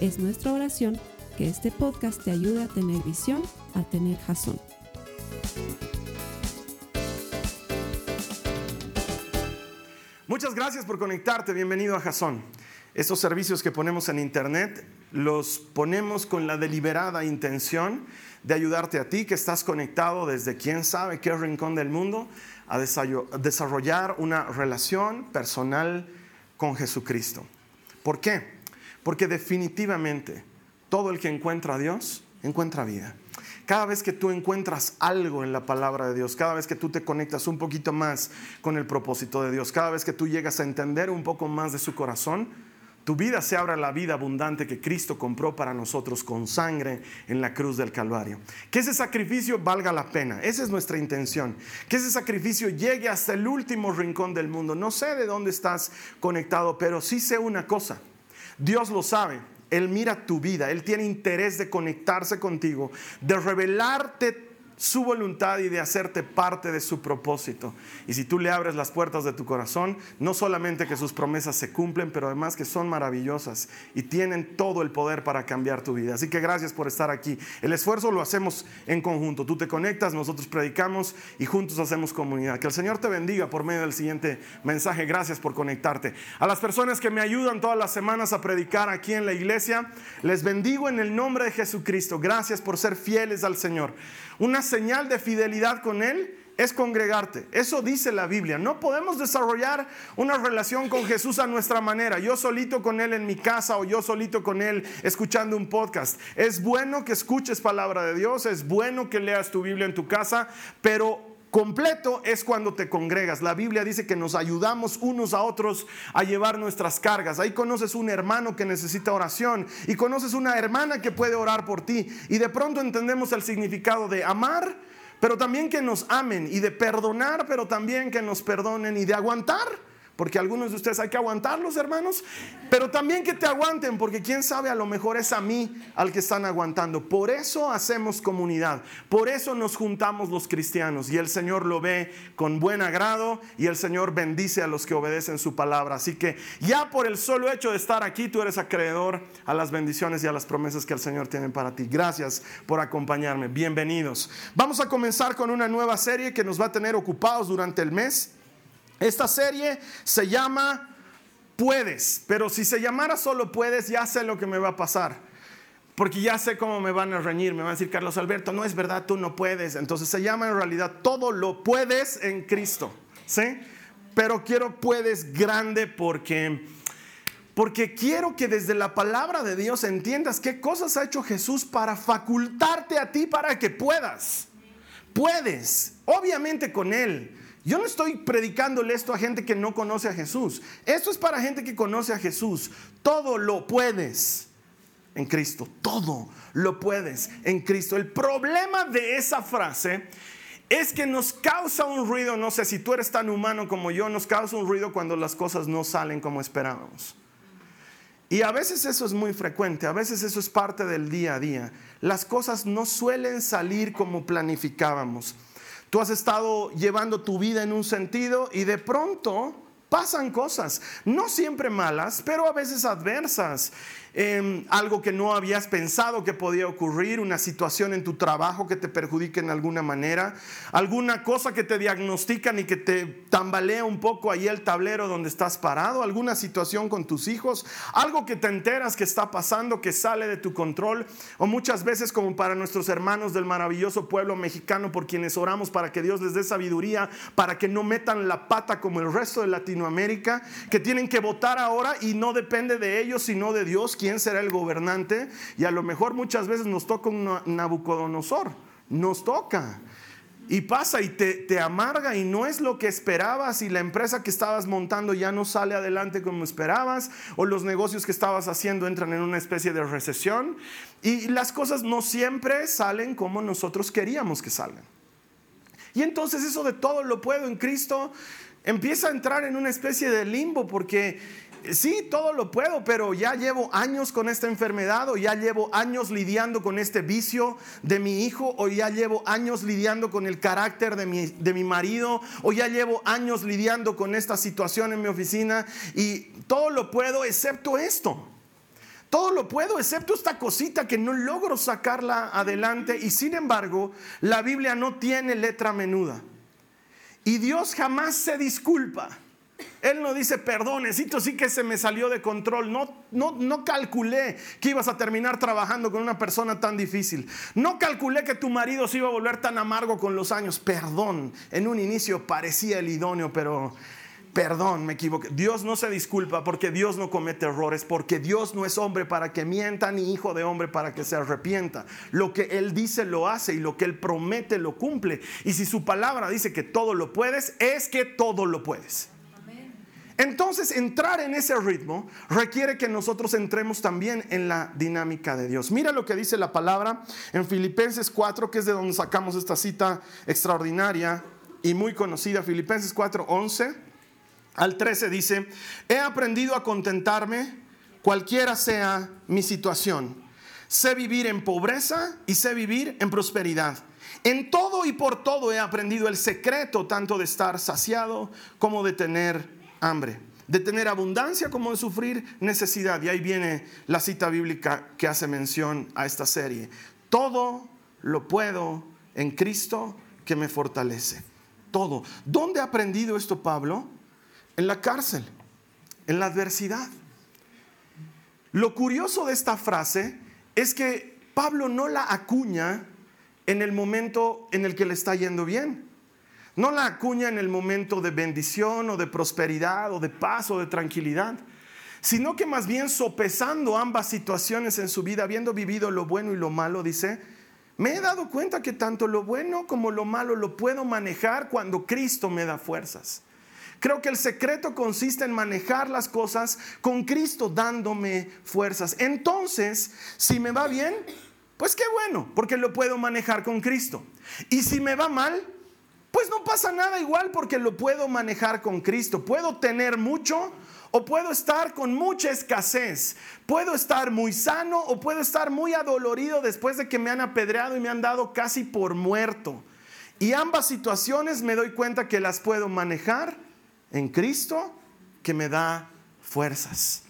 Es nuestra oración que este podcast te ayude a tener visión, a tener jazón. Muchas gracias por conectarte, bienvenido a Jason. Estos servicios que ponemos en internet los ponemos con la deliberada intención de ayudarte a ti que estás conectado desde quién sabe qué rincón del mundo a desarrollar una relación personal con Jesucristo. ¿Por qué? Porque definitivamente todo el que encuentra a Dios encuentra vida. Cada vez que tú encuentras algo en la palabra de Dios, cada vez que tú te conectas un poquito más con el propósito de Dios, cada vez que tú llegas a entender un poco más de su corazón, tu vida se abra la vida abundante que Cristo compró para nosotros con sangre en la cruz del Calvario. Que ese sacrificio valga la pena. Esa es nuestra intención. Que ese sacrificio llegue hasta el último rincón del mundo. No sé de dónde estás conectado, pero sí sé una cosa. Dios lo sabe. Él mira tu vida, Él tiene interés de conectarse contigo, de revelarte su voluntad y de hacerte parte de su propósito. Y si tú le abres las puertas de tu corazón, no solamente que sus promesas se cumplen, pero además que son maravillosas y tienen todo el poder para cambiar tu vida. Así que gracias por estar aquí. El esfuerzo lo hacemos en conjunto. Tú te conectas, nosotros predicamos y juntos hacemos comunidad. Que el Señor te bendiga por medio del siguiente mensaje. Gracias por conectarte. A las personas que me ayudan todas las semanas a predicar aquí en la iglesia, les bendigo en el nombre de Jesucristo. Gracias por ser fieles al Señor. Una señal de fidelidad con Él es congregarte. Eso dice la Biblia. No podemos desarrollar una relación con Jesús a nuestra manera. Yo solito con Él en mi casa o yo solito con Él escuchando un podcast. Es bueno que escuches palabra de Dios, es bueno que leas tu Biblia en tu casa, pero completo es cuando te congregas. La Biblia dice que nos ayudamos unos a otros a llevar nuestras cargas. Ahí conoces un hermano que necesita oración y conoces una hermana que puede orar por ti. Y de pronto entendemos el significado de amar, pero también que nos amen y de perdonar, pero también que nos perdonen y de aguantar porque algunos de ustedes hay que aguantarlos, hermanos, pero también que te aguanten, porque quién sabe, a lo mejor es a mí al que están aguantando. Por eso hacemos comunidad, por eso nos juntamos los cristianos y el Señor lo ve con buen agrado y el Señor bendice a los que obedecen su palabra. Así que ya por el solo hecho de estar aquí, tú eres acreedor a las bendiciones y a las promesas que el Señor tiene para ti. Gracias por acompañarme. Bienvenidos. Vamos a comenzar con una nueva serie que nos va a tener ocupados durante el mes. Esta serie se llama Puedes, pero si se llamara solo Puedes, ya sé lo que me va a pasar. Porque ya sé cómo me van a reñir, me van a decir, Carlos Alberto, no es verdad, tú no puedes. Entonces se llama en realidad todo lo puedes en Cristo. ¿Sí? Pero quiero puedes grande porque porque quiero que desde la palabra de Dios entiendas qué cosas ha hecho Jesús para facultarte a ti para que puedas. Puedes, obviamente con Él, yo no estoy predicándole esto a gente que no conoce a Jesús. Esto es para gente que conoce a Jesús. Todo lo puedes en Cristo. Todo lo puedes en Cristo. El problema de esa frase es que nos causa un ruido, no sé si tú eres tan humano como yo, nos causa un ruido cuando las cosas no salen como esperábamos. Y a veces eso es muy frecuente, a veces eso es parte del día a día. Las cosas no suelen salir como planificábamos. Tú has estado llevando tu vida en un sentido y de pronto pasan cosas, no siempre malas, pero a veces adversas. Em, algo que no habías pensado que podía ocurrir, una situación en tu trabajo que te perjudique en alguna manera, alguna cosa que te diagnostican y que te tambalea un poco ahí el tablero donde estás parado, alguna situación con tus hijos, algo que te enteras que está pasando, que sale de tu control, o muchas veces como para nuestros hermanos del maravilloso pueblo mexicano por quienes oramos para que Dios les dé sabiduría, para que no metan la pata como el resto de Latinoamérica, que tienen que votar ahora y no depende de ellos sino de Dios quién será el gobernante y a lo mejor muchas veces nos toca un Nabucodonosor, nos toca. y pasa y te, te, amarga y no es lo que esperabas y la empresa que estabas montando ya no sale adelante como esperabas o los negocios que estabas haciendo entran en una especie de recesión y las cosas no siempre salen como nosotros queríamos que salgan. Y entonces eso de todo lo puedo en Cristo empieza a entrar en una especie de limbo porque sí, todo lo puedo, pero ya llevo años con esta enfermedad o ya llevo años lidiando con este vicio de mi hijo o ya llevo años lidiando con el carácter de mi, de mi marido o ya llevo años lidiando con esta situación en mi oficina y todo lo puedo excepto esto. Todo lo puedo excepto esta cosita que no logro sacarla adelante y sin embargo la Biblia no tiene letra menuda. Y Dios jamás se disculpa. Él no dice, perdón, esto sí que se me salió de control. No, no, no calculé que ibas a terminar trabajando con una persona tan difícil. No calculé que tu marido se iba a volver tan amargo con los años. Perdón, en un inicio parecía el idóneo, pero perdón, me equivoqué. Dios no se disculpa porque Dios no comete errores, porque Dios no es hombre para que mienta, ni hijo de hombre para que se arrepienta. Lo que Él dice lo hace y lo que Él promete lo cumple. Y si su palabra dice que todo lo puedes, es que todo lo puedes. Entonces, entrar en ese ritmo requiere que nosotros entremos también en la dinámica de Dios. Mira lo que dice la palabra en Filipenses 4, que es de donde sacamos esta cita extraordinaria y muy conocida. Filipenses 4, 11 al 13 dice, he aprendido a contentarme cualquiera sea mi situación. Sé vivir en pobreza y sé vivir en prosperidad. En todo y por todo he aprendido el secreto tanto de estar saciado como de tener hambre, de tener abundancia como de sufrir necesidad. Y ahí viene la cita bíblica que hace mención a esta serie. Todo lo puedo en Cristo que me fortalece. Todo. ¿Dónde ha aprendido esto Pablo? En la cárcel, en la adversidad. Lo curioso de esta frase es que Pablo no la acuña en el momento en el que le está yendo bien. No la acuña en el momento de bendición o de prosperidad o de paz o de tranquilidad, sino que más bien sopesando ambas situaciones en su vida, habiendo vivido lo bueno y lo malo, dice, me he dado cuenta que tanto lo bueno como lo malo lo puedo manejar cuando Cristo me da fuerzas. Creo que el secreto consiste en manejar las cosas con Cristo dándome fuerzas. Entonces, si me va bien, pues qué bueno, porque lo puedo manejar con Cristo. Y si me va mal, pues no pasa nada igual porque lo puedo manejar con Cristo. Puedo tener mucho o puedo estar con mucha escasez. Puedo estar muy sano o puedo estar muy adolorido después de que me han apedreado y me han dado casi por muerto. Y ambas situaciones me doy cuenta que las puedo manejar en Cristo que me da fuerzas.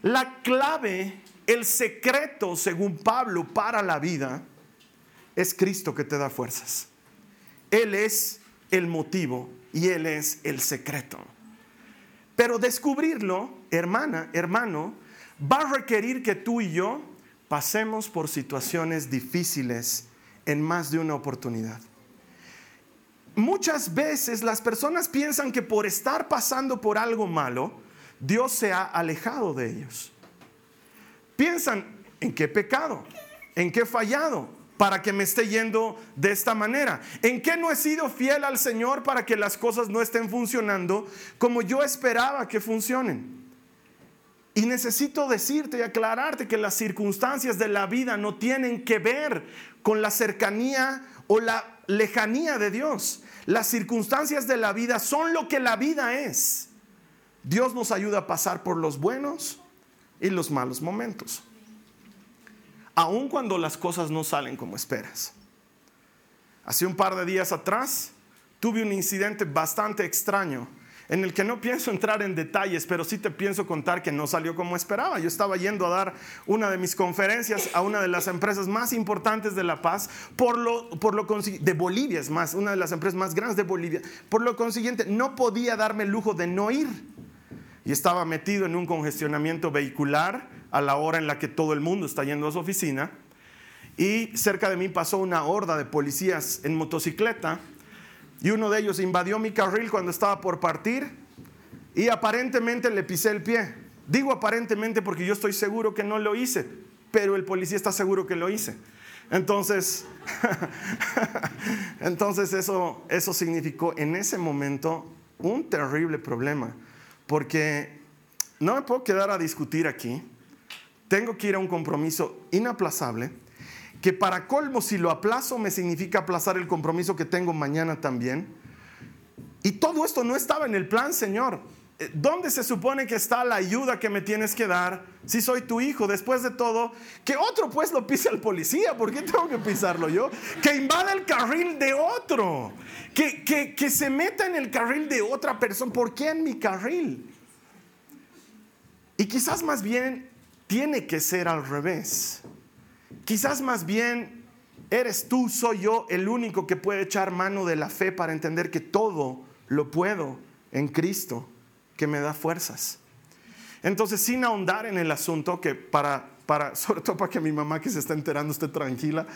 La clave, el secreto, según Pablo, para la vida es Cristo que te da fuerzas. Él es el motivo y Él es el secreto. Pero descubrirlo, hermana, hermano, va a requerir que tú y yo pasemos por situaciones difíciles en más de una oportunidad. Muchas veces las personas piensan que por estar pasando por algo malo, Dios se ha alejado de ellos. Piensan en qué pecado, en qué fallado, para que me esté yendo de esta manera? ¿En qué no he sido fiel al Señor para que las cosas no estén funcionando como yo esperaba que funcionen? Y necesito decirte y aclararte que las circunstancias de la vida no tienen que ver con la cercanía o la lejanía de Dios. Las circunstancias de la vida son lo que la vida es. Dios nos ayuda a pasar por los buenos y los malos momentos aun cuando las cosas no salen como esperas. Hace un par de días atrás tuve un incidente bastante extraño en el que no pienso entrar en detalles, pero sí te pienso contar que no salió como esperaba. Yo estaba yendo a dar una de mis conferencias a una de las empresas más importantes de La Paz, por lo, por lo de Bolivia es más, una de las empresas más grandes de Bolivia. Por lo consiguiente, no podía darme el lujo de no ir. Y estaba metido en un congestionamiento vehicular a la hora en la que todo el mundo está yendo a su oficina. Y cerca de mí pasó una horda de policías en motocicleta y uno de ellos invadió mi carril cuando estaba por partir y aparentemente le pisé el pie. Digo aparentemente porque yo estoy seguro que no lo hice, pero el policía está seguro que lo hice. Entonces, entonces eso, eso significó en ese momento un terrible problema, porque no me puedo quedar a discutir aquí, tengo que ir a un compromiso inaplazable, que para colmo si lo aplazo me significa aplazar el compromiso que tengo mañana también. Y todo esto no estaba en el plan, Señor. Eh, ¿Dónde se supone que está la ayuda que me tienes que dar si soy tu hijo? Después de todo, que otro pues lo pise al policía, ¿por qué tengo que pisarlo yo? Que invada el carril de otro, que, que, que se meta en el carril de otra persona, ¿por qué en mi carril? Y quizás más bien tiene que ser al revés. Quizás más bien eres tú, soy yo, el único que puede echar mano de la fe para entender que todo lo puedo en Cristo que me da fuerzas. Entonces, sin ahondar en el asunto, que para, para, sobre todo para que mi mamá que se está enterando esté tranquila,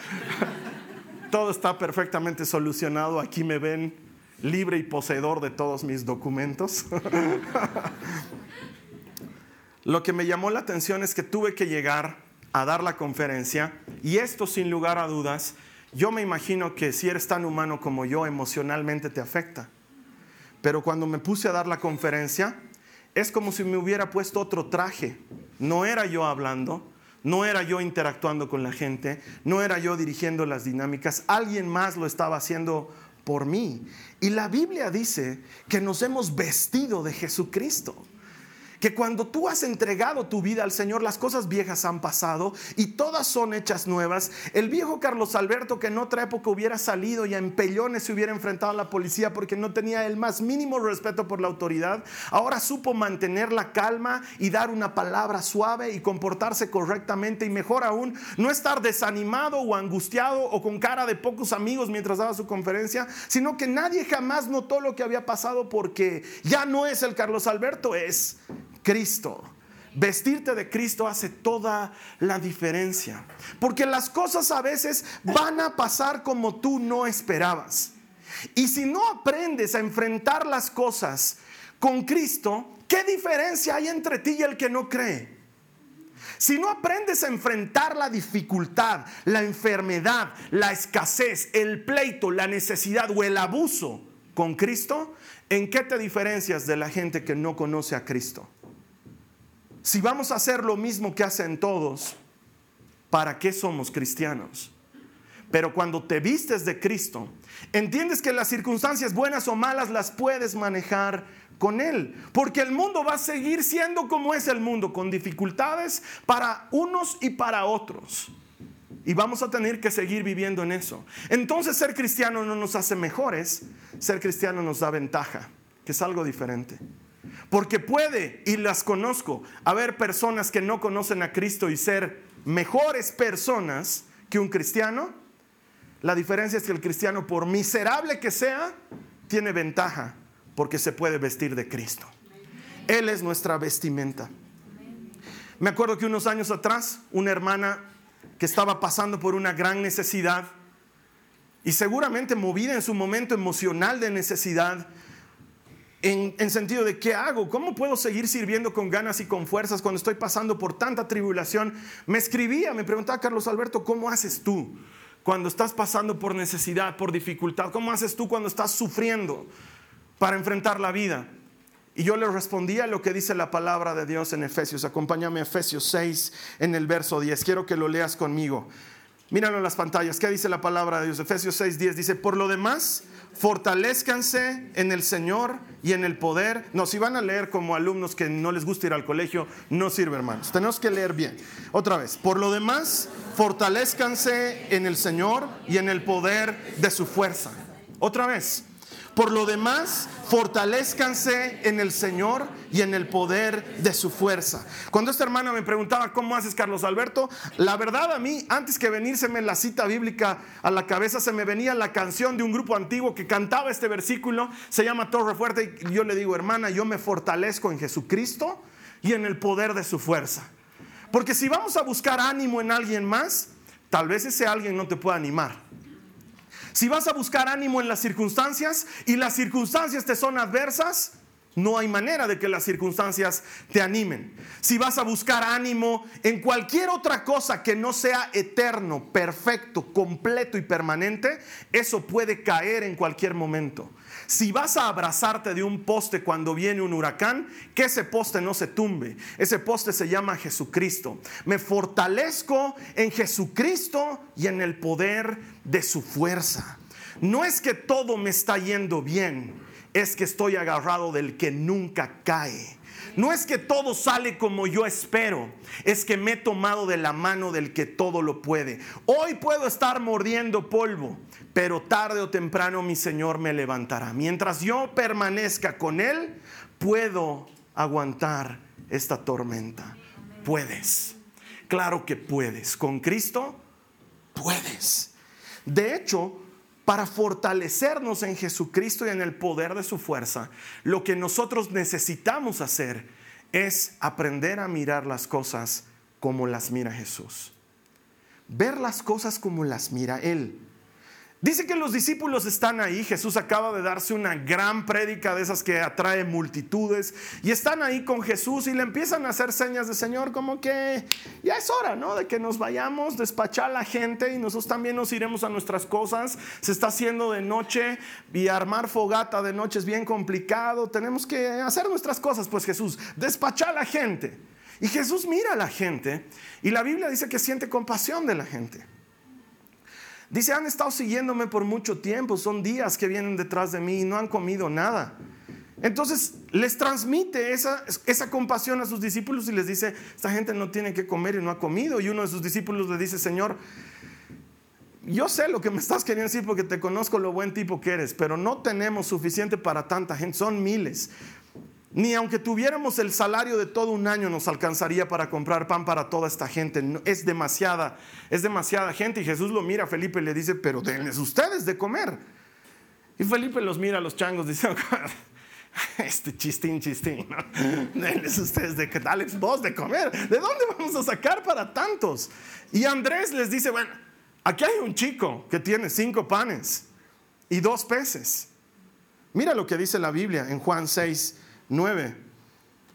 todo está perfectamente solucionado, aquí me ven libre y poseedor de todos mis documentos. Lo que me llamó la atención es que tuve que llegar a dar la conferencia y esto sin lugar a dudas, yo me imagino que si eres tan humano como yo, emocionalmente te afecta. Pero cuando me puse a dar la conferencia, es como si me hubiera puesto otro traje. No era yo hablando, no era yo interactuando con la gente, no era yo dirigiendo las dinámicas, alguien más lo estaba haciendo por mí. Y la Biblia dice que nos hemos vestido de Jesucristo que cuando tú has entregado tu vida al Señor, las cosas viejas han pasado y todas son hechas nuevas. El viejo Carlos Alberto, que en otra época hubiera salido y en pellones se hubiera enfrentado a la policía porque no tenía el más mínimo respeto por la autoridad, ahora supo mantener la calma y dar una palabra suave y comportarse correctamente y mejor aún, no estar desanimado o angustiado o con cara de pocos amigos mientras daba su conferencia, sino que nadie jamás notó lo que había pasado porque ya no es el Carlos Alberto, es Cristo. Vestirte de Cristo hace toda la diferencia. Porque las cosas a veces van a pasar como tú no esperabas. Y si no aprendes a enfrentar las cosas con Cristo, ¿qué diferencia hay entre ti y el que no cree? Si no aprendes a enfrentar la dificultad, la enfermedad, la escasez, el pleito, la necesidad o el abuso con Cristo, ¿en qué te diferencias de la gente que no conoce a Cristo? Si vamos a hacer lo mismo que hacen todos, ¿para qué somos cristianos? Pero cuando te vistes de Cristo, entiendes que las circunstancias buenas o malas las puedes manejar con Él. Porque el mundo va a seguir siendo como es el mundo, con dificultades para unos y para otros. Y vamos a tener que seguir viviendo en eso. Entonces ser cristiano no nos hace mejores, ser cristiano nos da ventaja, que es algo diferente. Porque puede, y las conozco, haber personas que no conocen a Cristo y ser mejores personas que un cristiano. La diferencia es que el cristiano, por miserable que sea, tiene ventaja porque se puede vestir de Cristo. Él es nuestra vestimenta. Me acuerdo que unos años atrás, una hermana que estaba pasando por una gran necesidad y seguramente movida en su momento emocional de necesidad, en, sentido de qué hago, cómo puedo seguir sirviendo con ganas y con fuerzas cuando estoy pasando por tanta tribulación. Me escribía, me preguntaba Carlos Alberto, ¿cómo haces tú cuando estás pasando por necesidad, por dificultad? ¿Cómo haces tú cuando estás sufriendo para enfrentar la vida? Y yo le respondía lo que dice la palabra de Dios en Efesios. Acompáñame a Efesios 6 en el verso 10. Quiero que lo leas conmigo. Míralo en las pantallas. ¿Qué dice la palabra de Dios? Efesios 6, 10 dice, por lo demás, fortalezcanse en el Señor y en el poder. No, si van a leer como alumnos que no les gusta ir al colegio, no sirve, hermanos. Tenemos que leer bien. Otra vez, por lo demás, fortalezcanse en el Señor y en el poder de su fuerza. Otra vez, por lo demás, fortalezcanse en el Señor y en el poder de su fuerza. Cuando esta hermana me preguntaba, ¿cómo haces, Carlos Alberto? La verdad a mí, antes que venírseme la cita bíblica a la cabeza, se me venía la canción de un grupo antiguo que cantaba este versículo, se llama Torre Fuerte, y yo le digo, hermana, yo me fortalezco en Jesucristo y en el poder de su fuerza. Porque si vamos a buscar ánimo en alguien más, tal vez ese alguien no te pueda animar. Si vas a buscar ánimo en las circunstancias y las circunstancias te son adversas, no hay manera de que las circunstancias te animen. Si vas a buscar ánimo en cualquier otra cosa que no sea eterno, perfecto, completo y permanente, eso puede caer en cualquier momento. Si vas a abrazarte de un poste cuando viene un huracán, que ese poste no se tumbe. Ese poste se llama Jesucristo. Me fortalezco en Jesucristo y en el poder de su fuerza. No es que todo me está yendo bien, es que estoy agarrado del que nunca cae. No es que todo sale como yo espero, es que me he tomado de la mano del que todo lo puede. Hoy puedo estar mordiendo polvo, pero tarde o temprano mi Señor me levantará. Mientras yo permanezca con Él, puedo aguantar esta tormenta. Puedes, claro que puedes. Con Cristo, puedes. De hecho, para fortalecernos en Jesucristo y en el poder de su fuerza, lo que nosotros necesitamos hacer es aprender a mirar las cosas como las mira Jesús. Ver las cosas como las mira Él. Dice que los discípulos están ahí, Jesús acaba de darse una gran prédica de esas que atrae multitudes y están ahí con Jesús y le empiezan a hacer señas de Señor como que ya es hora, ¿no? De que nos vayamos, despachar la gente y nosotros también nos iremos a nuestras cosas. Se está haciendo de noche y armar fogata de noche es bien complicado, tenemos que hacer nuestras cosas, pues Jesús, despachar la gente. Y Jesús mira a la gente y la Biblia dice que siente compasión de la gente. Dice, han estado siguiéndome por mucho tiempo, son días que vienen detrás de mí y no han comido nada. Entonces les transmite esa, esa, compasión a sus discípulos y les dice, esta gente no tiene que comer y no ha comido. Y uno de sus discípulos le dice, Señor, yo sé lo que me estás queriendo decir porque te conozco lo buen tipo que eres, pero no tenemos suficiente para tanta gente, son miles. Ni aunque tuviéramos el salario de todo un año nos alcanzaría para comprar pan para toda esta gente. Es demasiada, es demasiada gente. Y Jesús lo mira a Felipe y le dice, pero denles ustedes de comer. Y Felipe los mira a los changos dice, este chistín, chistín, denles ustedes de que dales vos de comer. ¿De dónde vamos a sacar para tantos? Y Andrés les dice, bueno, aquí hay un chico que tiene cinco panes y dos peces. Mira lo que dice la Biblia en Juan 6 9.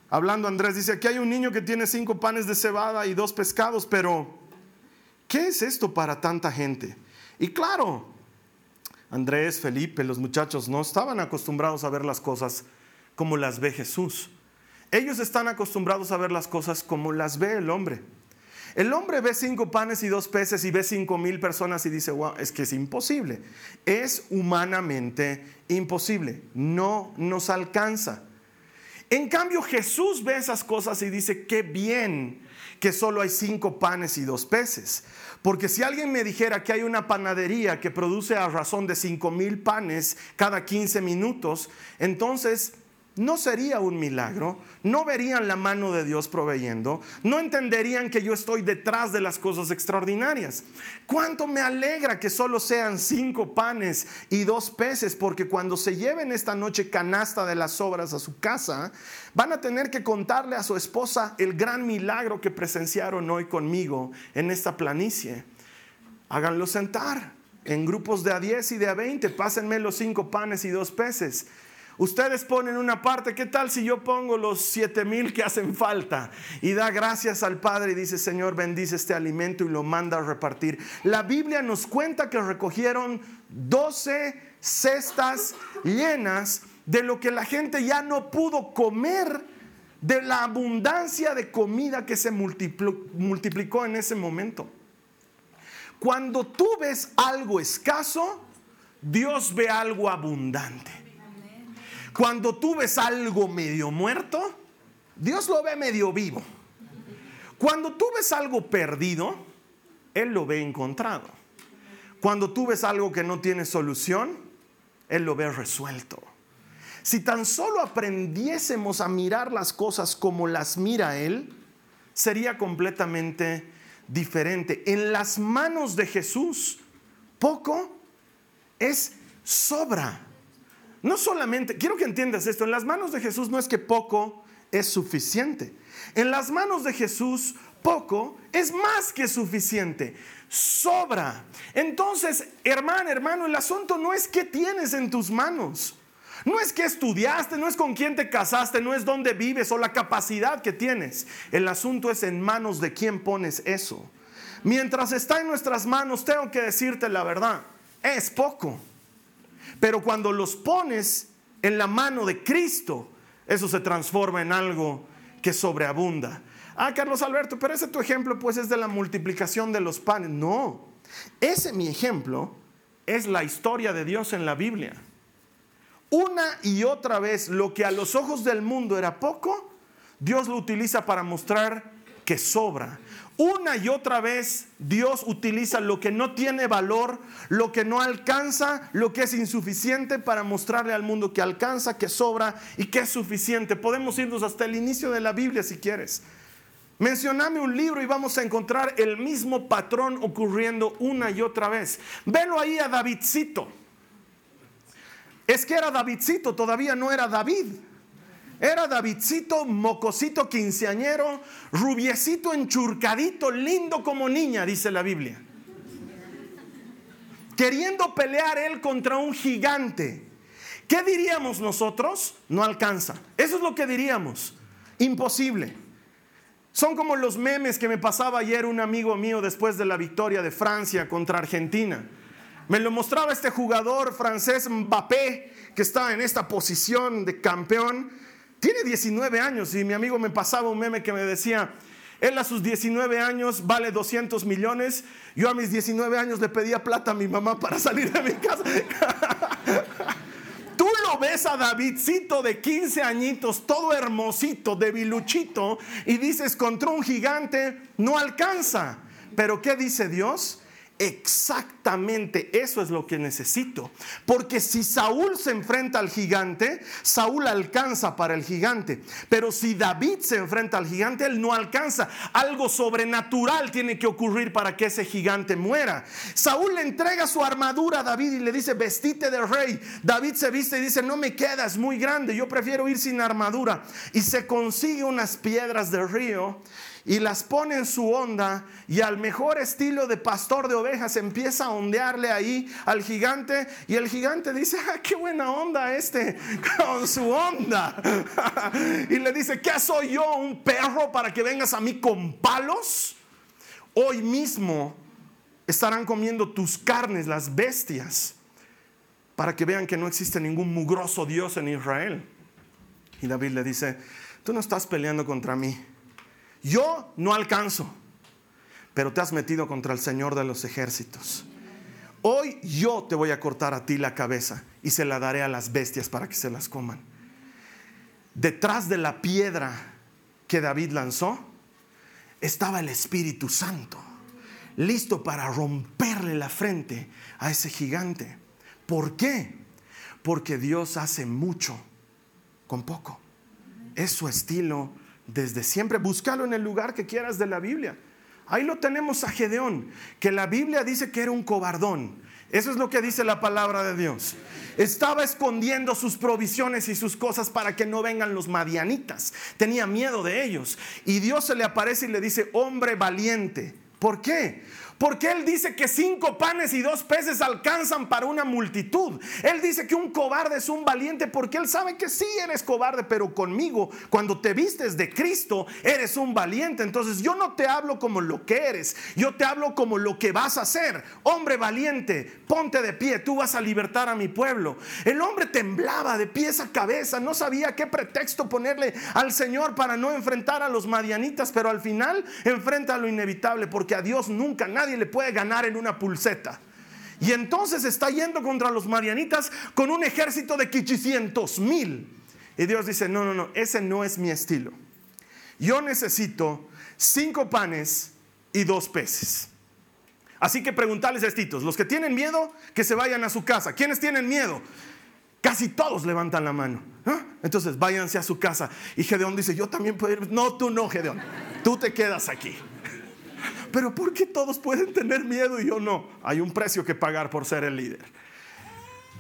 Hablando Andrés, dice, aquí hay un niño que tiene cinco panes de cebada y dos pescados, pero ¿qué es esto para tanta gente? Y claro, Andrés, Felipe, los muchachos no estaban acostumbrados a ver las cosas como las ve Jesús. Ellos están acostumbrados a ver las cosas como las ve el hombre. El hombre ve cinco panes y dos peces y ve cinco mil personas y dice, wow, es que es imposible. Es humanamente imposible. No nos alcanza. En cambio, Jesús ve esas cosas y dice, qué bien que solo hay cinco panes y dos peces. Porque si alguien me dijera que hay una panadería que produce a razón de cinco mil panes cada 15 minutos, entonces no sería un milagro, no verían la mano de Dios proveyendo, no entenderían que yo estoy detrás de las cosas extraordinarias. Cuánto me alegra que solo sean cinco panes y dos peces, porque cuando se lleven esta noche canasta de las obras a su casa, van a tener que contarle a su esposa el gran milagro que presenciaron hoy conmigo en esta planicie. Háganlo sentar en grupos de a 10 y de a 20, pásenme los cinco panes y dos peces Ustedes ponen una parte, ¿qué tal si yo pongo los siete mil que hacen falta? Y da gracias al Padre y dice, Señor, bendice este alimento y lo manda a repartir. La Biblia nos cuenta que recogieron 12 cestas llenas de lo que la gente ya no pudo comer, de la abundancia de comida que se multiplicó en ese momento. Cuando tú ves algo escaso, Dios ve algo abundante. Cuando tú ves algo medio muerto, Dios lo ve medio vivo. Cuando tú ves algo perdido, Él lo ve encontrado. Cuando tú ves algo que no tiene solución, Él lo ve resuelto. Si tan solo aprendiésemos a mirar las cosas como las mira Él, sería completamente diferente. En las manos de Jesús, poco es sobra. No solamente, quiero que entiendas esto, en las manos de Jesús no es que poco es suficiente. En las manos de Jesús poco es más que suficiente, sobra. Entonces, hermano, hermano, el asunto no es qué tienes en tus manos. No es que estudiaste, no es con quién te casaste, no es dónde vives o la capacidad que tienes. El asunto es en manos de quién pones eso. Mientras está en nuestras manos, tengo que decirte la verdad, es poco. Pero cuando los pones en la mano de Cristo, eso se transforma en algo que sobreabunda. Ah, Carlos Alberto, pero ese tu ejemplo pues es de la multiplicación de los panes. No, ese mi ejemplo es la historia de Dios en la Biblia. Una y otra vez lo que a los ojos del mundo era poco, Dios lo utiliza para mostrar que sobra. Una y otra vez Dios utiliza lo que no tiene valor, lo que no alcanza, lo que es insuficiente para mostrarle al mundo que alcanza, que sobra y que es suficiente. Podemos irnos hasta el inicio de la Biblia si quieres. Mencioname un libro y vamos a encontrar el mismo patrón ocurriendo una y otra vez. Velo ahí a Davidcito. Es que era Davidcito, todavía no era David. Era Davidcito, mocosito quinceañero, rubiecito, enchurcadito, lindo como niña, dice la Biblia. Queriendo pelear él contra un gigante. ¿Qué diríamos nosotros? No alcanza. Eso es lo que diríamos. Imposible. Son como los memes que me pasaba ayer un amigo mío después de la victoria de Francia contra Argentina. Me lo mostraba este jugador francés Mbappé que está en esta posición de campeón tiene 19 años y mi amigo me pasaba un meme que me decía, él a sus 19 años vale 200 millones, yo a mis 19 años le pedía plata a mi mamá para salir de mi casa. Tú lo ves a Davidcito de 15 añitos, todo hermosito, debiluchito, y dices, contra un gigante no alcanza. Pero ¿qué dice Dios? Exactamente eso es lo que necesito. Porque si Saúl se enfrenta al gigante, Saúl alcanza para el gigante. Pero si David se enfrenta al gigante, él no alcanza. Algo sobrenatural tiene que ocurrir para que ese gigante muera. Saúl le entrega su armadura a David y le dice, vestite de rey. David se viste y dice, no me quedas muy grande, yo prefiero ir sin armadura. Y se consigue unas piedras del río y las pone en su onda y al mejor estilo de pastor de ovejas empieza a ondearle ahí al gigante y el gigante dice, ah, qué buena onda este con su onda. y le dice, ¿qué soy yo, un perro para que vengas a mí con palos? Hoy mismo estarán comiendo tus carnes las bestias para que vean que no existe ningún mugroso Dios en Israel. Y David le dice, tú no estás peleando contra mí yo no alcanzo, pero te has metido contra el Señor de los ejércitos. Hoy yo te voy a cortar a ti la cabeza y se la daré a las bestias para que se las coman. Detrás de la piedra que David lanzó estaba el Espíritu Santo, listo para romperle la frente a ese gigante. ¿Por qué? Porque Dios hace mucho con poco. Es su estilo desde siempre. Búscalo en el lugar que quieras de la Biblia. Ahí lo tenemos a Gedeón, que la Biblia dice que era un cobardón. Eso es lo que dice la palabra de Dios. Estaba escondiendo sus provisiones y sus cosas para que no vengan los madianitas. Tenía miedo de ellos. Y Dios se le aparece y le dice, hombre valiente. ¿Por qué? Porque Él dice que cinco panes y dos peces alcanzan para una multitud. Él dice que un cobarde es un valiente porque Él sabe que sí eres cobarde, pero conmigo, cuando te vistes de Cristo, eres un valiente. Entonces yo no te hablo como lo que eres, yo te hablo como lo que vas a hacer. Hombre valiente, ponte de pie, tú vas a libertar a mi pueblo. El hombre temblaba de pies a cabeza, no sabía qué pretexto ponerle al Señor para no enfrentar a los madianitas, pero al final enfrenta lo inevitable porque a Dios nunca nadie nadie le puede ganar en una pulseta. Y entonces está yendo contra los marianitas con un ejército de quichicientos mil. Y Dios dice, no, no, no, ese no es mi estilo. Yo necesito cinco panes y dos peces. Así que preguntarles a estos, los que tienen miedo, que se vayan a su casa. ¿Quiénes tienen miedo? Casi todos levantan la mano. Entonces váyanse a su casa. Y Gedeón dice, yo también puedo ir. No, tú no, Gedeón. Tú te quedas aquí. Pero ¿por qué todos pueden tener miedo y yo no? Hay un precio que pagar por ser el líder.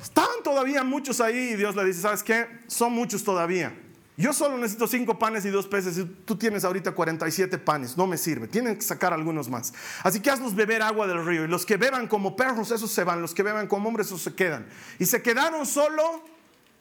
Están todavía muchos ahí y Dios le dice, ¿sabes qué? Son muchos todavía. Yo solo necesito cinco panes y dos peces. Y tú tienes ahorita 47 panes. No me sirve. Tienen que sacar algunos más. Así que hazlos beber agua del río. Y los que beban como perros, esos se van. Los que beban como hombres, esos se quedan. Y se quedaron solo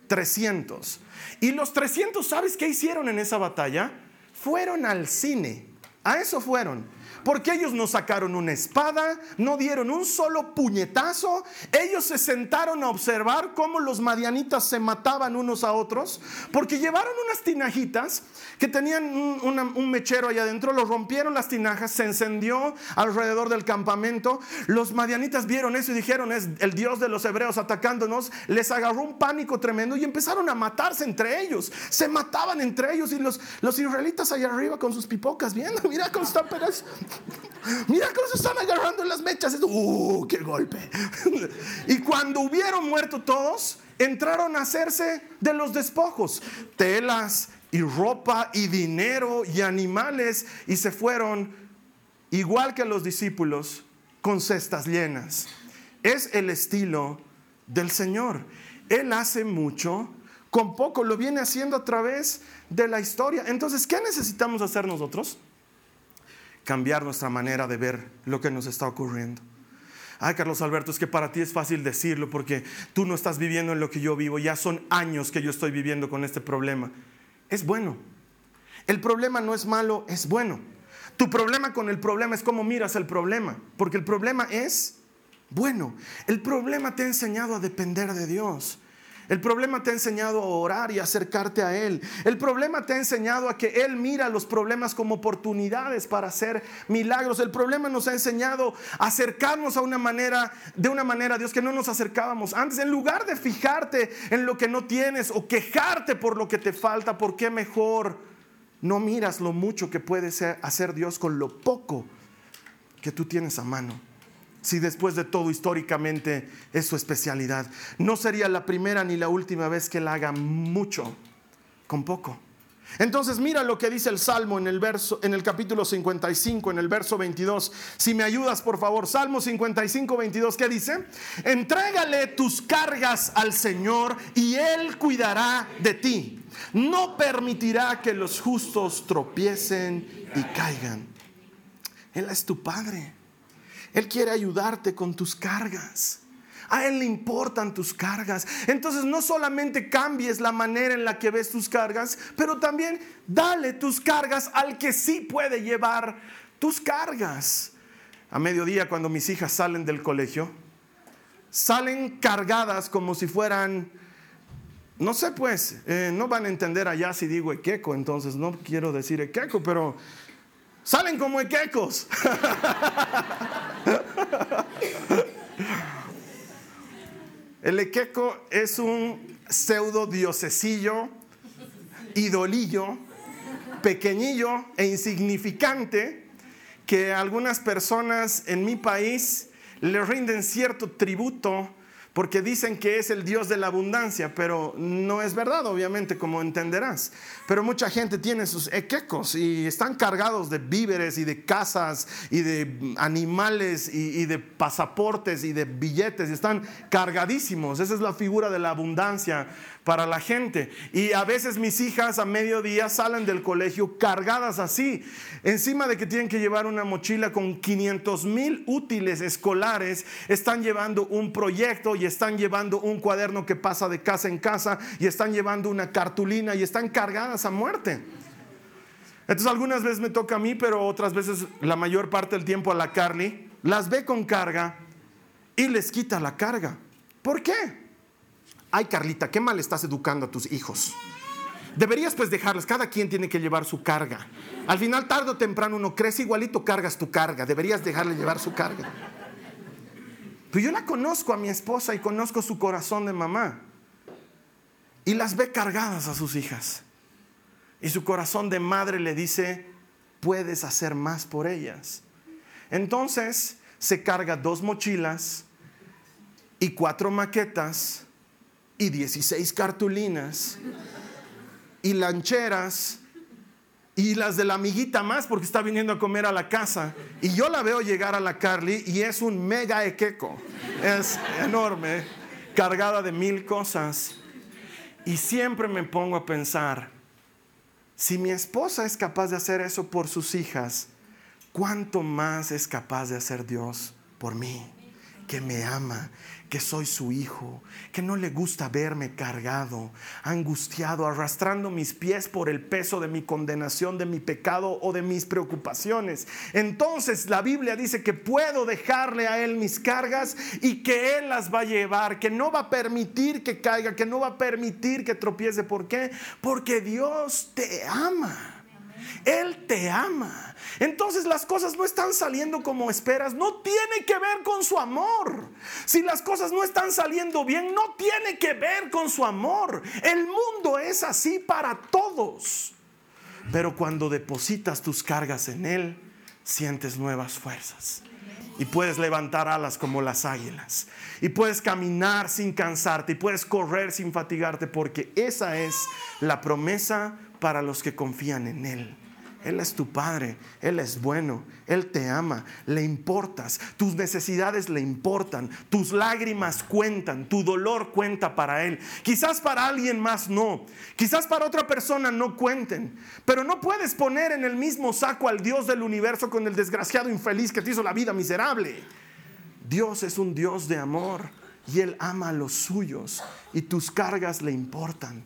300. Y los 300, ¿sabes qué hicieron en esa batalla? Fueron al cine. A eso fueron porque ellos no sacaron una espada, no dieron un solo puñetazo, ellos se sentaron a observar cómo los madianitas se mataban unos a otros, porque llevaron unas tinajitas que tenían un, mechero allá adentro, los rompieron las tinajas, se encendió alrededor del campamento, los madianitas vieron eso y dijeron, es el Dios de los hebreos atacándonos, les agarró un pánico tremendo y empezaron a matarse entre ellos, se mataban entre ellos y los, los israelitas allá arriba con sus pipocas viendo, mira cómo están pedazos. Mira cómo se están agarrando las mechas. ¡Uh, qué golpe! y cuando hubieron muerto todos, entraron a hacerse de los despojos, telas y ropa y dinero y animales y se fueron igual que los discípulos con cestas llenas. Es el estilo del Señor. Él hace mucho con poco, lo viene haciendo a través de la historia. Entonces, ¿qué necesitamos hacer nosotros? Cambiar nuestra manera de ver lo que nos está ocurriendo. Ay, Carlos Alberto, es que para ti es fácil decirlo porque tú no estás viviendo en lo que yo vivo. Ya son años que yo estoy viviendo con este problema. Es bueno. El problema no es malo, es bueno. Tu problema con el problema es cómo miras el problema. Porque el problema es bueno. El problema te ha enseñado a depender de Dios. El problema te ha enseñado a orar y acercarte a Él. El problema te ha enseñado a que Él mira los problemas como oportunidades para hacer milagros. El problema nos ha enseñado a acercarnos a una manera, de una manera, Dios, que no nos acercábamos antes. En lugar de fijarte en lo que no tienes o quejarte por lo que te falta, ¿por qué mejor no miras lo mucho que puede hacer Dios con lo poco que tú tienes a mano? Si después de todo históricamente es su especialidad. No sería la primera ni la última vez que él haga mucho con poco. Entonces mira lo que dice el Salmo en el verso en el capítulo 55 en el verso 22. Si me ayudas, por favor, Salmo 55 22, ¿qué dice? Entrégale tus cargas al Señor y él cuidará de ti. No permitirá que los justos tropiecen y caigan. Él es tu padre. Él quiere ayudarte con tus cargas. A Él le importan tus cargas. Entonces no solamente cambies la manera en la que ves tus cargas, pero también dale tus cargas al que sí puede llevar tus cargas. A mediodía cuando mis hijas salen del colegio, salen cargadas como si fueran, no sé pues, eh, no van a entender allá si digo equeco, entonces no quiero decir equeco, pero salen como equecos. El equeco es un pseudo diosesillo, idolillo, pequeñillo e insignificante que algunas personas en mi país le rinden cierto tributo porque dicen que es el Dios de la abundancia, pero no es verdad, obviamente, como entenderás. Pero mucha gente tiene sus equecos y están cargados de víveres y de casas y de animales y, de pasaportes y de billetes, y están cargadísimos. Esa es la figura de la abundancia para la gente. Y a veces mis hijas a mediodía salen del colegio cargadas así, encima de que tienen que llevar una mochila con 500 mil útiles escolares, están llevando un proyecto y están llevando un cuaderno que pasa de casa en casa y están llevando una cartulina y están cargadas a muerte. Entonces algunas veces me toca a mí, pero otras veces la mayor parte del tiempo a la Carly, las ve con carga y les quita la carga. ¿Por qué? Ay Carlita, qué mal estás educando a tus hijos. Deberías pues dejarles, cada quien tiene que llevar su carga. Al final, tarde o temprano, uno crece igualito, cargas tu carga. Deberías dejarle llevar su carga. Pero yo la conozco a mi esposa y conozco su corazón de mamá. Y las ve cargadas a sus hijas. Y su corazón de madre le dice, puedes hacer más por ellas. Entonces se carga dos mochilas y cuatro maquetas y 16 cartulinas y lancheras y las de la amiguita más porque está viniendo a comer a la casa. Y yo la veo llegar a la Carly y es un mega equeco. Es enorme, cargada de mil cosas. Y siempre me pongo a pensar, si mi esposa es capaz de hacer eso por sus hijas, ¿cuánto más es capaz de hacer Dios por mí? Que me ama, que soy su hijo, que no le gusta verme cargado, angustiado, arrastrando mis pies por el peso de mi condenación, de mi pecado o de mis preocupaciones. Entonces la Biblia dice que puedo dejarle a Él mis cargas y que Él las va a llevar, que no va a permitir que caiga, que no va a permitir que tropiece. ¿Por qué? Porque Dios te ama. Él te ama. Entonces las cosas no están saliendo como esperas. No tiene que ver con su amor. Si las cosas no están saliendo bien, no tiene que ver con su amor. El mundo es así para todos. Pero cuando depositas tus cargas en Él, sientes nuevas fuerzas. Y puedes levantar alas como las águilas. Y puedes caminar sin cansarte. Y puedes correr sin fatigarte. Porque esa es la promesa para los que confían en Él. Él es tu Padre, Él es bueno, Él te ama, le importas, tus necesidades le importan, tus lágrimas cuentan, tu dolor cuenta para Él. Quizás para alguien más no, quizás para otra persona no cuenten, pero no puedes poner en el mismo saco al Dios del universo con el desgraciado infeliz que te hizo la vida miserable. Dios es un Dios de amor y Él ama a los suyos y tus cargas le importan.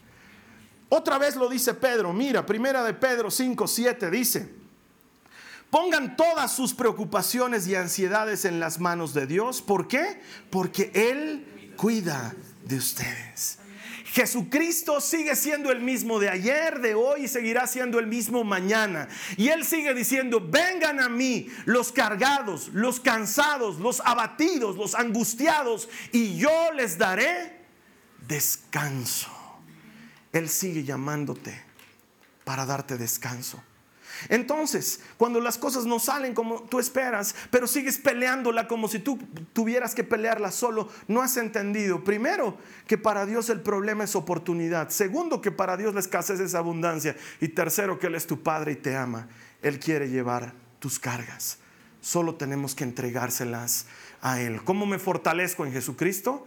Otra vez lo dice Pedro, mira, primera de Pedro 5, 7 dice, pongan todas sus preocupaciones y ansiedades en las manos de Dios. ¿Por qué? Porque Él cuida de ustedes. Jesucristo sigue siendo el mismo de ayer, de hoy y seguirá siendo el mismo mañana. Y Él sigue diciendo, vengan a mí los cargados, los cansados, los abatidos, los angustiados, y yo les daré descanso. Él sigue llamándote para darte descanso. Entonces, cuando las cosas no salen como tú esperas, pero sigues peleándola como si tú tuvieras que pelearla solo, no has entendido. Primero, que para Dios el problema es oportunidad. Segundo, que para Dios la escasez es abundancia. Y tercero, que Él es tu Padre y te ama. Él quiere llevar tus cargas. Solo tenemos que entregárselas a Él. ¿Cómo me fortalezco en Jesucristo?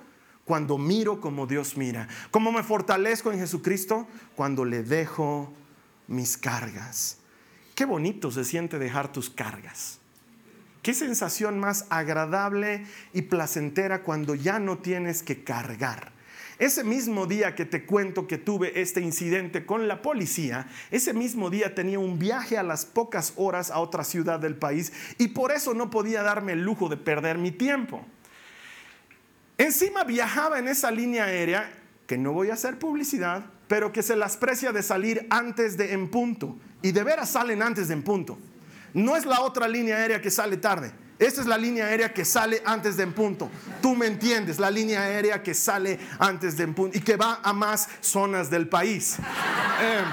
Cuando miro como Dios mira. ¿Cómo me fortalezco en Jesucristo? Cuando le dejo mis cargas. Qué bonito se siente dejar tus cargas. Qué sensación más agradable y placentera cuando ya no tienes que cargar. Ese mismo día que te cuento que tuve este incidente con la policía, ese mismo día tenía un viaje a las pocas horas a otra ciudad del país y por eso no podía darme el lujo de perder mi tiempo. Encima viajaba en esa línea aérea, que no voy a hacer publicidad, pero que se las precia de salir antes de en punto. Y de veras salen antes de en punto. No es la otra línea aérea que sale tarde. Esta es la línea aérea que sale antes de en punto. Tú me entiendes, la línea aérea que sale antes de en punto y que va a más zonas del país. Eh.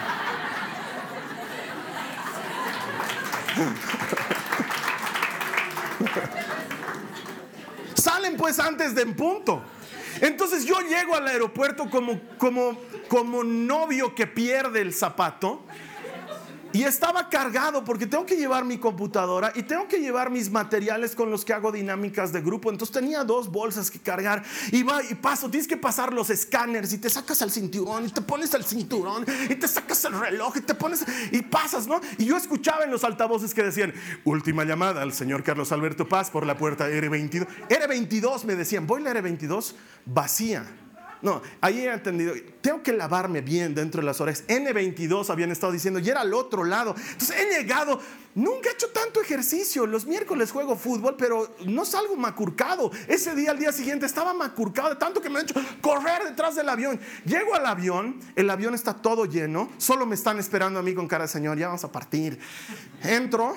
Salen pues antes de en punto. Entonces yo llego al aeropuerto como, como, como novio que pierde el zapato y estaba cargado porque tengo que llevar mi computadora y tengo que llevar mis materiales con los que hago dinámicas de grupo. Entonces tenía dos bolsas que cargar y va y paso. Tienes que pasar los escáneres y te sacas el cinturón y te pones el cinturón y te sacas el reloj y te pones y pasas, ¿no? Y yo escuchaba en los altavoces que decían, última llamada al señor Carlos Alberto Paz por la puerta R22. R22 me decían, voy la R22 vacía. No, ahí he entendido, tengo que lavarme bien dentro de las horas. N22 habían estado diciendo y era al otro lado. Entonces he llegado, nunca he hecho tanto ejercicio. Los miércoles juego fútbol, pero no salgo macurcado. Ese día, al día siguiente, estaba macurcado tanto que me han hecho correr detrás del avión. Llego al avión, el avión está todo lleno, solo me están esperando a mí con cara de señor, ya vamos a partir. Entro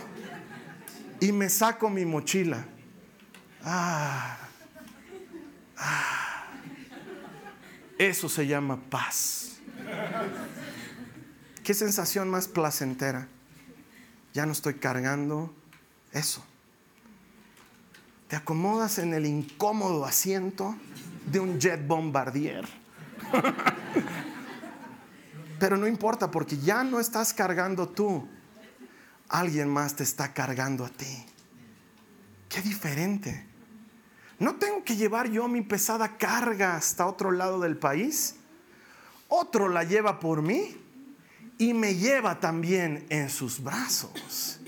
y me saco mi mochila. Ah, ah. Eso se llama paz. Qué sensación más placentera. Ya no estoy cargando eso. Te acomodas en el incómodo asiento de un jet bombardier. Pero no importa porque ya no estás cargando tú. Alguien más te está cargando a ti. Qué diferente. ¿No tengo que llevar yo mi pesada carga hasta otro lado del país? Otro la lleva por mí y me lleva también en sus brazos.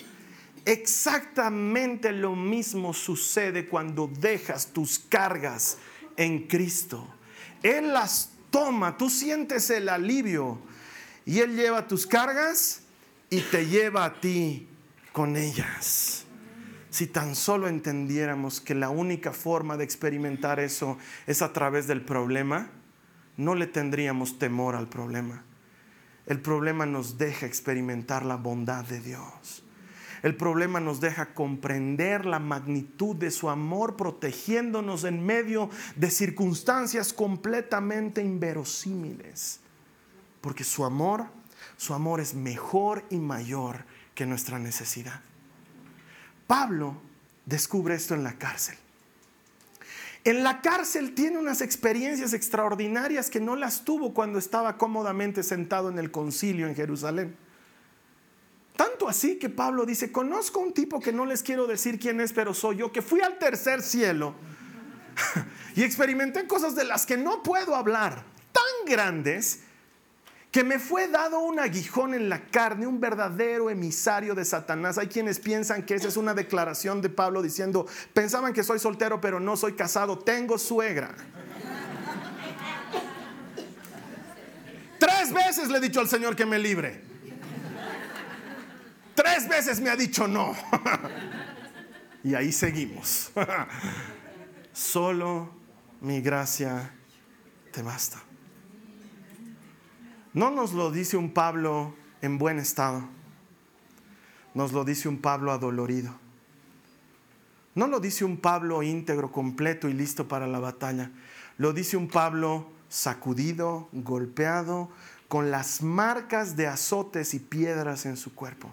Exactamente lo mismo sucede cuando dejas tus cargas en Cristo. Él las toma, tú sientes el alivio y Él lleva tus cargas y te lleva a ti con ellas. Si tan solo entendiéramos que la única forma de experimentar eso es a través del problema, no le tendríamos temor al problema. El problema nos deja experimentar la bondad de Dios. El problema nos deja comprender la magnitud de su amor protegiéndonos en medio de circunstancias completamente inverosímiles. Porque su amor, su amor es mejor y mayor que nuestra necesidad. Pablo descubre esto en la cárcel. En la cárcel tiene unas experiencias extraordinarias que no las tuvo cuando estaba cómodamente sentado en el concilio en Jerusalén. Tanto así que Pablo dice, conozco un tipo que no les quiero decir quién es, pero soy yo, que fui al tercer cielo y experimenté cosas de las que no puedo hablar, tan grandes que me fue dado un aguijón en la carne, un verdadero emisario de Satanás. Hay quienes piensan que esa es una declaración de Pablo diciendo, pensaban que soy soltero, pero no soy casado, tengo suegra. Tres veces le he dicho al Señor que me libre. Tres veces me ha dicho no. y ahí seguimos. Solo mi gracia te basta. No nos lo dice un Pablo en buen estado, nos lo dice un Pablo adolorido. No lo dice un Pablo íntegro, completo y listo para la batalla. Lo dice un Pablo sacudido, golpeado, con las marcas de azotes y piedras en su cuerpo.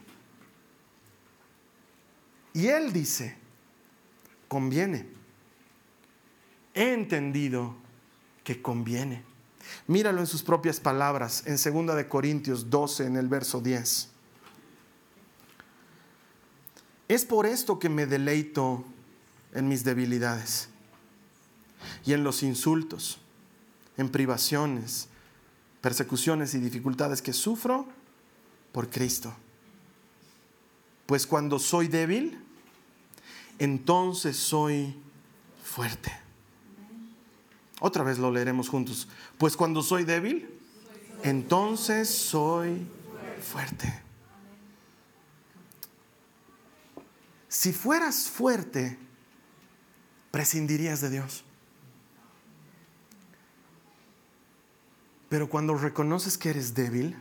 Y él dice, conviene. He entendido que conviene. Míralo en sus propias palabras, en 2 de Corintios 12, en el verso 10. Es por esto que me deleito en mis debilidades y en los insultos, en privaciones, persecuciones y dificultades que sufro por Cristo. Pues cuando soy débil, entonces soy fuerte. Otra vez lo leeremos juntos. Pues cuando soy débil, entonces soy fuerte. Si fueras fuerte, prescindirías de Dios. Pero cuando reconoces que eres débil,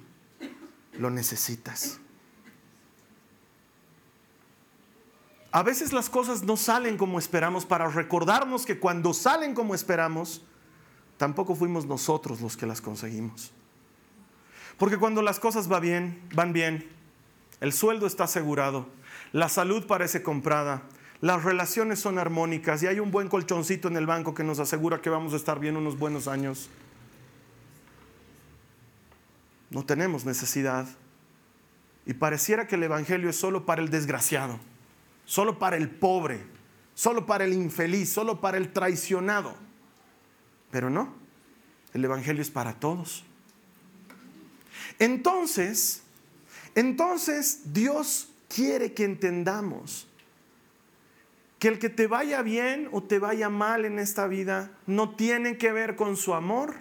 lo necesitas. A veces las cosas no salen como esperamos para recordarnos que cuando salen como esperamos, tampoco fuimos nosotros los que las conseguimos. Porque cuando las cosas va bien, van bien, el sueldo está asegurado, la salud parece comprada, las relaciones son armónicas y hay un buen colchoncito en el banco que nos asegura que vamos a estar bien unos buenos años. No tenemos necesidad. Y pareciera que el Evangelio es solo para el desgraciado solo para el pobre, solo para el infeliz, solo para el traicionado. Pero no, el Evangelio es para todos. Entonces, entonces Dios quiere que entendamos que el que te vaya bien o te vaya mal en esta vida no tiene que ver con su amor,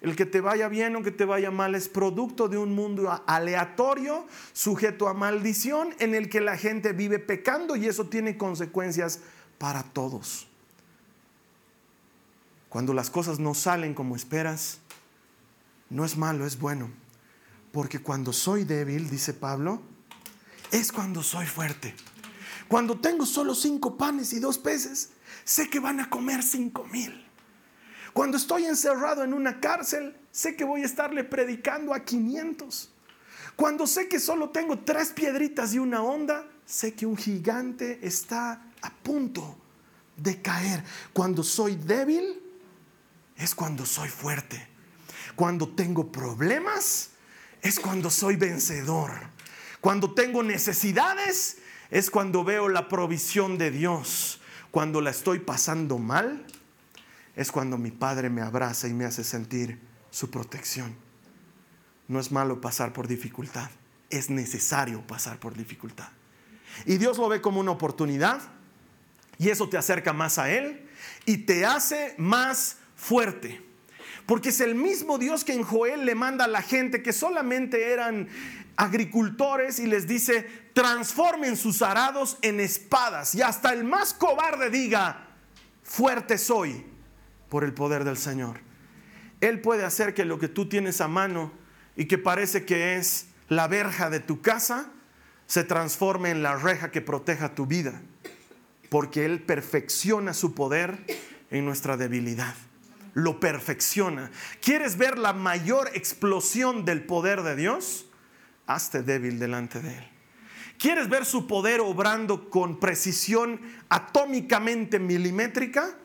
el que te vaya bien o que te vaya mal es producto de un mundo aleatorio, sujeto a maldición, en el que la gente vive pecando y eso tiene consecuencias para todos. Cuando las cosas no salen como esperas, no es malo, es bueno. Porque cuando soy débil, dice Pablo, es cuando soy fuerte. Cuando tengo solo cinco panes y dos peces, sé que van a comer cinco mil. Cuando estoy encerrado en una cárcel, sé que voy a estarle predicando a 500. Cuando sé que solo tengo tres piedritas y una onda, sé que un gigante está a punto de caer. Cuando soy débil, es cuando soy fuerte. Cuando tengo problemas, es cuando soy vencedor. Cuando tengo necesidades, es cuando veo la provisión de Dios. Cuando la estoy pasando mal, es cuando mi Padre me abraza y me hace sentir su protección. No es malo pasar por dificultad, es necesario pasar por dificultad. Y Dios lo ve como una oportunidad y eso te acerca más a Él y te hace más fuerte. Porque es el mismo Dios que en Joel le manda a la gente que solamente eran agricultores y les dice, transformen sus arados en espadas. Y hasta el más cobarde diga, fuerte soy por el poder del Señor. Él puede hacer que lo que tú tienes a mano y que parece que es la verja de tu casa, se transforme en la reja que proteja tu vida. Porque Él perfecciona su poder en nuestra debilidad lo perfecciona. ¿Quieres ver la mayor explosión del poder de Dios? Hazte débil delante de Él. ¿Quieres ver su poder obrando con precisión atómicamente milimétrica?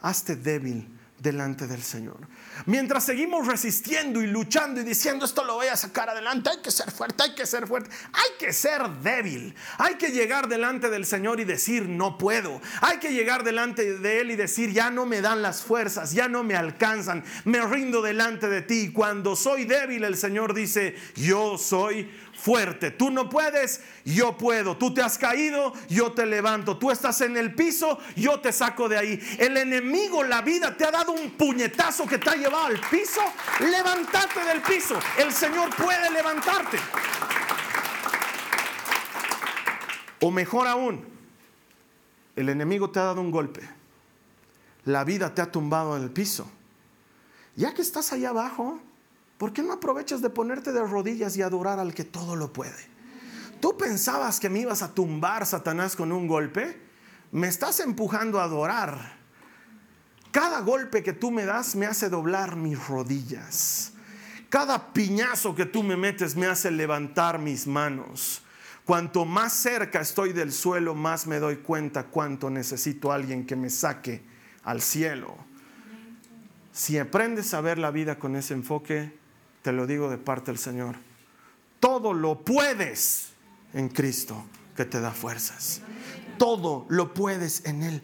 Hazte débil delante del Señor. Mientras seguimos resistiendo y luchando y diciendo esto lo voy a sacar adelante, hay que ser fuerte, hay que ser fuerte, hay que ser débil, hay que llegar delante del Señor y decir no puedo, hay que llegar delante de Él y decir ya no me dan las fuerzas, ya no me alcanzan, me rindo delante de ti. Cuando soy débil el Señor dice yo soy fuerte. Tú no puedes, yo puedo. Tú te has caído, yo te levanto. Tú estás en el piso, yo te saco de ahí. El enemigo, la vida, te ha dado un puñetazo que te ha llevado al piso. Levántate del piso. El Señor puede levantarte. O mejor aún, el enemigo te ha dado un golpe. La vida te ha tumbado en el piso. Ya que estás allá abajo, ¿Por qué no aprovechas de ponerte de rodillas y adorar al que todo lo puede? ¿Tú pensabas que me ibas a tumbar, Satanás, con un golpe? Me estás empujando a adorar. Cada golpe que tú me das me hace doblar mis rodillas. Cada piñazo que tú me metes me hace levantar mis manos. Cuanto más cerca estoy del suelo, más me doy cuenta cuánto necesito a alguien que me saque al cielo. Si aprendes a ver la vida con ese enfoque, te lo digo de parte del Señor, todo lo puedes en Cristo que te da fuerzas. Todo lo puedes en Él.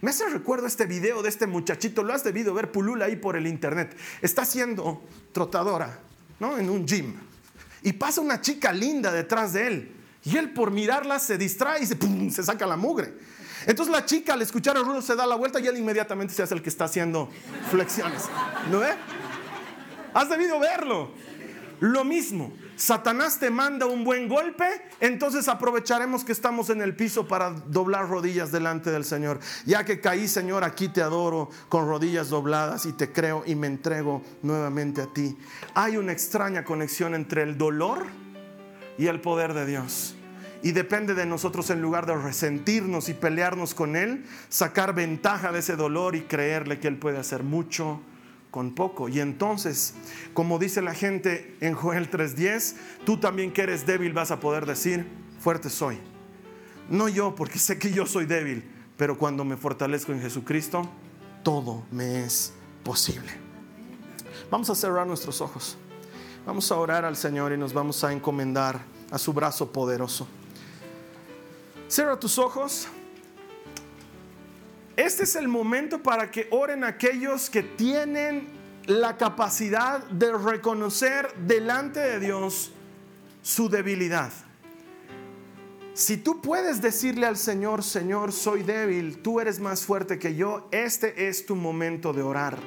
Me hace recuerdo este video de este muchachito, lo has debido ver pulula ahí por el internet. Está siendo trotadora, ¿no? En un gym. Y pasa una chica linda detrás de él. Y él por mirarla se distrae y se, se saca la mugre. Entonces la chica al escuchar el ruido se da la vuelta y él inmediatamente se hace el que está haciendo flexiones. ¿No ve? Has debido verlo. Lo mismo, Satanás te manda un buen golpe, entonces aprovecharemos que estamos en el piso para doblar rodillas delante del Señor. Ya que caí, Señor, aquí te adoro con rodillas dobladas y te creo y me entrego nuevamente a ti. Hay una extraña conexión entre el dolor y el poder de Dios. Y depende de nosotros en lugar de resentirnos y pelearnos con Él, sacar ventaja de ese dolor y creerle que Él puede hacer mucho con poco. Y entonces, como dice la gente en Joel 3:10, tú también que eres débil vas a poder decir, fuerte soy. No yo, porque sé que yo soy débil, pero cuando me fortalezco en Jesucristo, todo me es posible. Vamos a cerrar nuestros ojos. Vamos a orar al Señor y nos vamos a encomendar a su brazo poderoso. Cierra tus ojos. Este es el momento para que oren aquellos que tienen la capacidad de reconocer delante de Dios su debilidad. Si tú puedes decirle al Señor, Señor, soy débil, tú eres más fuerte que yo, este es tu momento de orar.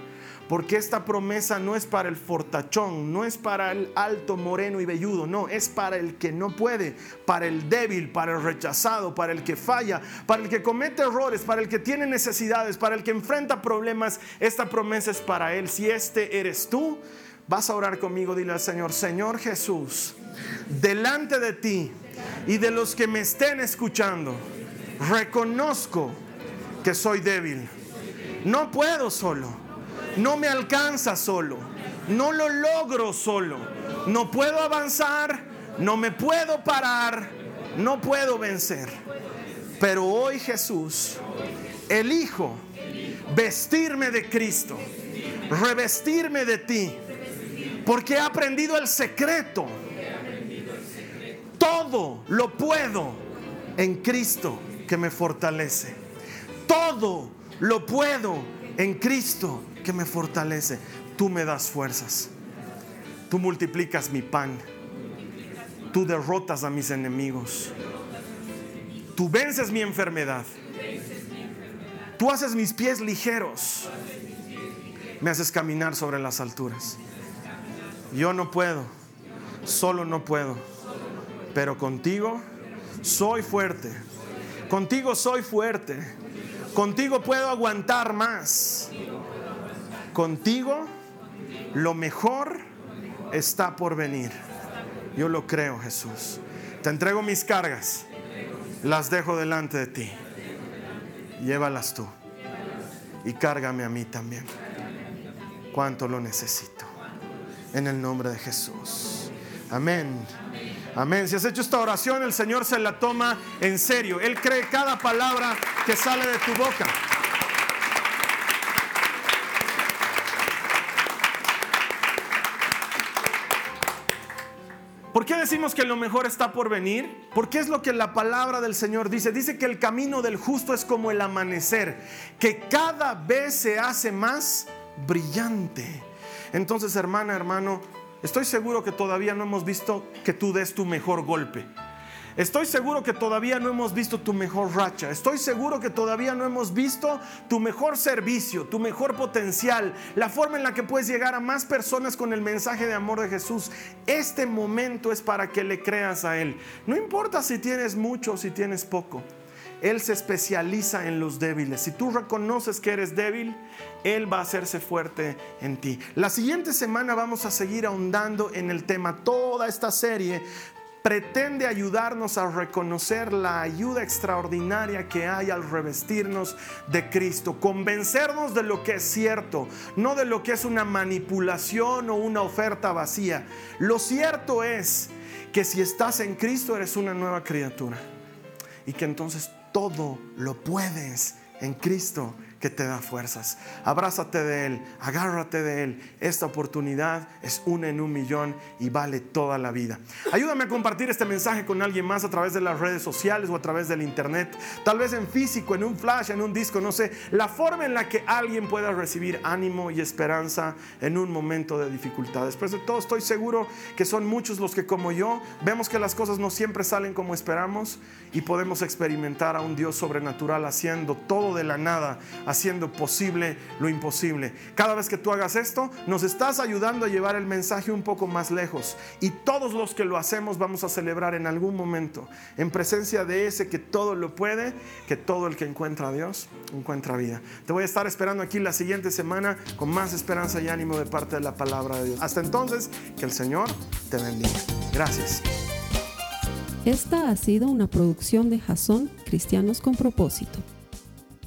Porque esta promesa no es para el fortachón, no es para el alto, moreno y velludo, no, es para el que no puede, para el débil, para el rechazado, para el que falla, para el que comete errores, para el que tiene necesidades, para el que enfrenta problemas. Esta promesa es para él. Si este eres tú, vas a orar conmigo, dile al Señor, Señor Jesús, delante de ti y de los que me estén escuchando, reconozco que soy débil. No puedo solo no me alcanza solo. No lo logro solo. No puedo avanzar. No me puedo parar. No puedo vencer. Pero hoy Jesús, elijo vestirme de Cristo. Revestirme de ti. Porque he aprendido el secreto. Todo lo puedo en Cristo que me fortalece. Todo lo puedo en Cristo que me fortalece. Tú me das fuerzas. Tú multiplicas mi pan. Tú derrotas a mis enemigos. Tú vences mi enfermedad. Tú haces mis pies ligeros. Me haces caminar sobre las alturas. Yo no puedo, solo no puedo. Pero contigo soy fuerte. Contigo soy fuerte. Contigo puedo aguantar más. Contigo lo mejor está por venir. Yo lo creo, Jesús. Te entrego mis cargas. Las dejo delante de ti. Llévalas tú. Y cárgame a mí también. Cuánto lo necesito. En el nombre de Jesús. Amén. Amén. Si has hecho esta oración, el Señor se la toma en serio. Él cree cada palabra que sale de tu boca. ¿Por qué decimos que lo mejor está por venir? Porque es lo que la palabra del Señor dice. Dice que el camino del justo es como el amanecer, que cada vez se hace más brillante. Entonces, hermana, hermano, estoy seguro que todavía no hemos visto que tú des tu mejor golpe. Estoy seguro que todavía no hemos visto tu mejor racha. Estoy seguro que todavía no hemos visto tu mejor servicio, tu mejor potencial, la forma en la que puedes llegar a más personas con el mensaje de amor de Jesús. Este momento es para que le creas a Él. No importa si tienes mucho o si tienes poco. Él se especializa en los débiles. Si tú reconoces que eres débil, Él va a hacerse fuerte en ti. La siguiente semana vamos a seguir ahondando en el tema. Toda esta serie pretende ayudarnos a reconocer la ayuda extraordinaria que hay al revestirnos de Cristo, convencernos de lo que es cierto, no de lo que es una manipulación o una oferta vacía. Lo cierto es que si estás en Cristo eres una nueva criatura y que entonces todo lo puedes en Cristo que te da fuerzas. Abrázate de Él, agárrate de Él. Esta oportunidad es una en un millón y vale toda la vida. Ayúdame a compartir este mensaje con alguien más a través de las redes sociales o a través del internet. Tal vez en físico, en un flash, en un disco, no sé. La forma en la que alguien pueda recibir ánimo y esperanza en un momento de dificultad. Después de todo, estoy seguro que son muchos los que como yo vemos que las cosas no siempre salen como esperamos y podemos experimentar a un Dios sobrenatural haciendo todo de la nada haciendo posible lo imposible. Cada vez que tú hagas esto, nos estás ayudando a llevar el mensaje un poco más lejos. Y todos los que lo hacemos vamos a celebrar en algún momento, en presencia de ese que todo lo puede, que todo el que encuentra a Dios encuentra vida. Te voy a estar esperando aquí la siguiente semana con más esperanza y ánimo de parte de la palabra de Dios. Hasta entonces, que el Señor te bendiga. Gracias. Esta ha sido una producción de Jason Cristianos con propósito.